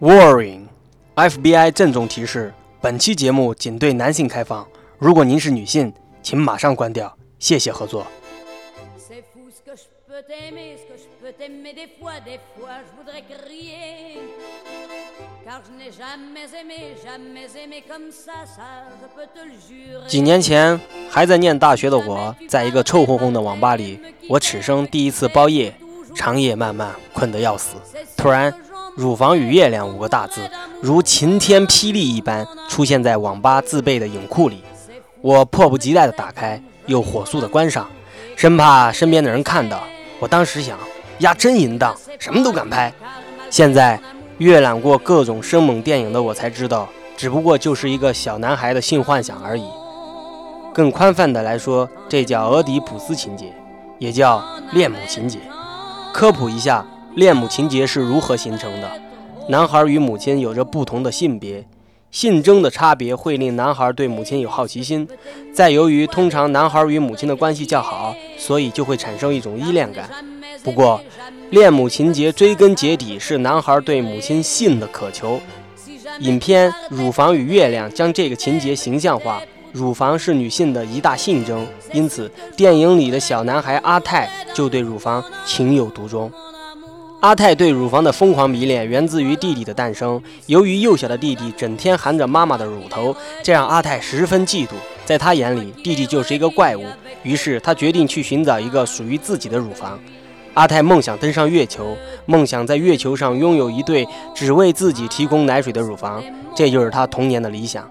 warring fbi 郑重提示本期节目仅对男性开放。如果您是女性请马上关掉谢谢合作。几年前还在念大学的我在一个臭烘烘的网吧里我此生第一次包夜长夜漫漫困得要死。突然乳房与月亮”五个大字如晴天霹雳一般出现在网吧自备的影库里，我迫不及待地打开，又火速地关上，生怕身边的人看到。我当时想，呀，真淫荡，什么都敢拍。现在阅览过各种生猛电影的我才知道，只不过就是一个小男孩的性幻想而已。更宽泛的来说，这叫俄狄浦斯情节，也叫恋母情节。科普一下，恋母情节是如何形成的？男孩与母亲有着不同的性别，性征的差别会令男孩对母亲有好奇心。再由于通常男孩与母亲的关系较好，所以就会产生一种依恋感。不过，恋母情节追根结底是男孩对母亲性的渴求。影片《乳房与月亮》将这个情节形象化。乳房是女性的一大性征，因此电影里的小男孩阿泰就对乳房情有独钟。阿泰对乳房的疯狂迷恋源自于弟弟的诞生。由于幼小的弟弟整天含着妈妈的乳头，这让阿泰十分嫉妒。在他眼里，弟弟就是一个怪物。于是他决定去寻找一个属于自己的乳房。阿泰梦想登上月球，梦想在月球上拥有一对只为自己提供奶水的乳房，这就是他童年的理想。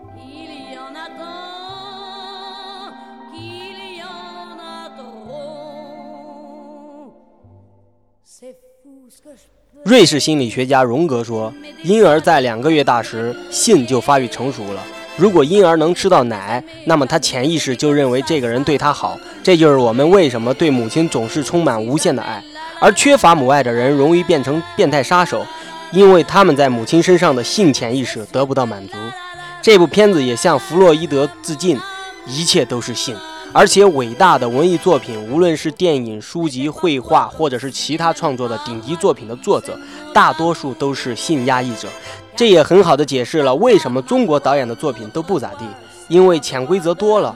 瑞士心理学家荣格说，婴儿在两个月大时，性就发育成熟了。如果婴儿能吃到奶，那么他潜意识就认为这个人对他好。这就是我们为什么对母亲总是充满无限的爱，而缺乏母爱的人容易变成变态杀手，因为他们在母亲身上的性潜意识得不到满足。这部片子也向弗洛伊德致敬，一切都是性。而且伟大的文艺作品，无论是电影、书籍、绘画，或者是其他创作的顶级作品的作者，大多数都是性压抑者。这也很好的解释了为什么中国导演的作品都不咋地，因为潜规则多了，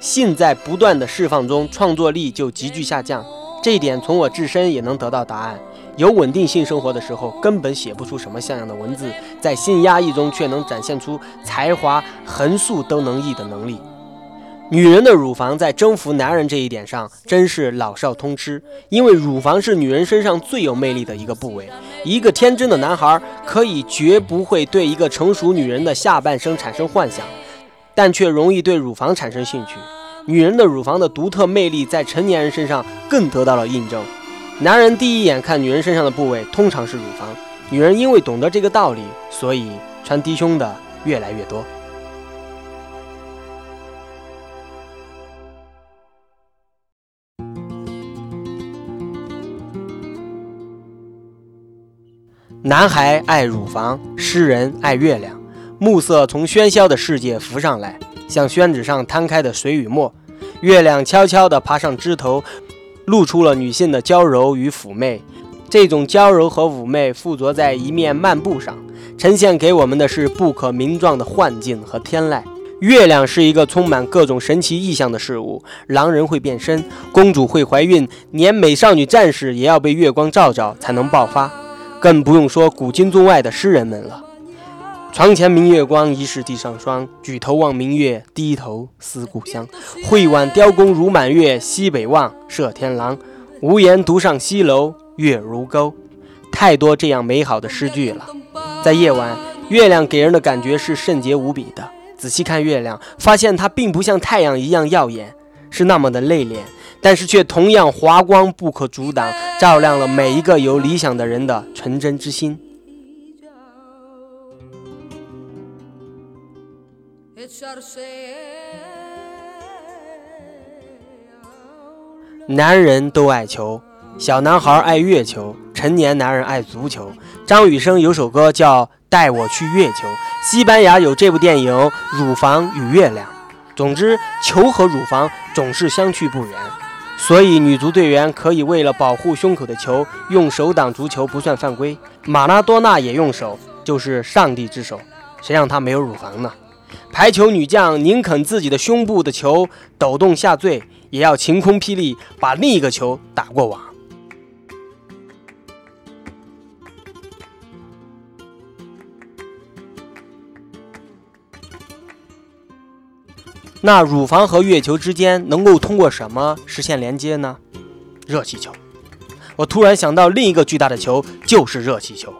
性在不断的释放中，创作力就急剧下降。这一点从我自身也能得到答案。有稳定性生活的时候，根本写不出什么像样的文字，在性压抑中却能展现出才华横竖都能溢的能力。女人的乳房在征服男人这一点上，真是老少通吃。因为乳房是女人身上最有魅力的一个部位。一个天真的男孩可以绝不会对一个成熟女人的下半身产生幻想，但却容易对乳房产生兴趣。女人的乳房的独特魅力在成年人身上更得到了印证。男人第一眼看女人身上的部位通常是乳房，女人因为懂得这个道理，所以穿低胸的越来越多。男孩爱乳房，诗人爱月亮。暮色从喧嚣的世界浮上来，像宣纸上摊开的水与墨。月亮悄悄地爬上枝头，露出了女性的娇柔与妩媚。这种娇柔和妩媚附着在一面幔布上，呈现给我们的是不可名状的幻境和天籁。月亮是一个充满各种神奇意象的事物，狼人会变身，公主会怀孕，连美少女战士也要被月光照照才能爆发。更不用说古今中外的诗人们了。床前明月光，疑是地上霜。举头望明月，低头思故乡。会挽雕弓如满月，西北望，射天狼。无言独上西楼，月如钩。太多这样美好的诗句了。在夜晚，月亮给人的感觉是圣洁无比的。仔细看月亮，发现它并不像太阳一样耀眼，是那么的内敛。但是却同样华光不可阻挡，照亮了每一个有理想的人的纯真之心。e. 男人都爱球，小男孩爱月球，成年男人爱足球。张雨生有首歌叫《带我去月球》，西班牙有这部电影《乳房与月亮》。总之，球和乳房总是相去不远，所以女足队员可以为了保护胸口的球，用手挡足球不算犯规。马拉多纳也用手，就是上帝之手，谁让他没有乳房呢？排球女将宁肯自己的胸部的球抖动下坠，也要晴空霹雳把另一个球打过网。那乳房和月球之间能够通过什么实现连接呢？热气球。我突然想到，另一个巨大的球就是热气球。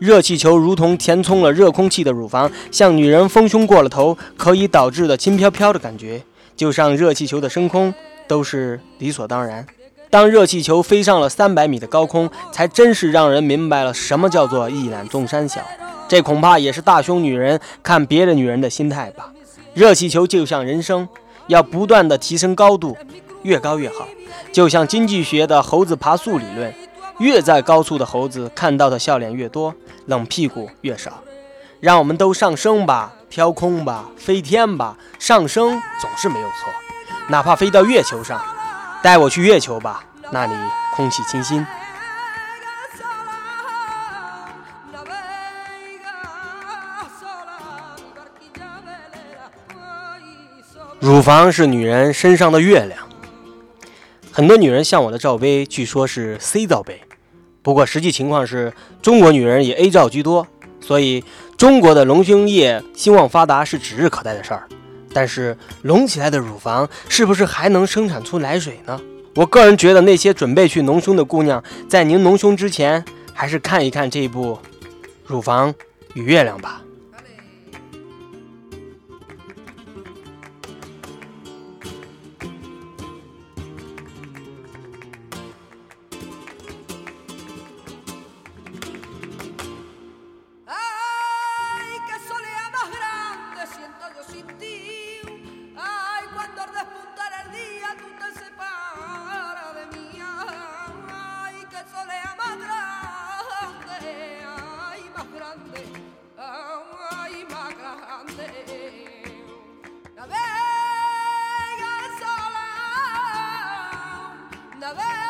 热气球如同填充了热空气的乳房，像女人丰胸过了头，可以导致的轻飘飘的感觉，就像热气球的升空都是理所当然。当热气球飞上了三百米的高空，才真是让人明白了什么叫做一览众山小。这恐怕也是大胸女人看别的女人的心态吧。热气球就像人生，要不断的提升高度，越高越好。就像经济学的猴子爬树理论，越在高处的猴子看到的笑脸越多，冷屁股越少。让我们都上升吧，飘空吧，飞天吧，上升总是没有错。哪怕飞到月球上，带我去月球吧，那里空气清新。乳房是女人身上的月亮，很多女人向往的罩杯据说是 C 罩杯，不过实际情况是中国女人以 A 罩居多，所以中国的隆胸业兴旺发达是指日可待的事儿。但是隆起来的乳房是不是还能生产出奶水呢？我个人觉得那些准备去隆胸的姑娘，在您隆胸之前，还是看一看这一部《乳房与月亮》吧。segunda.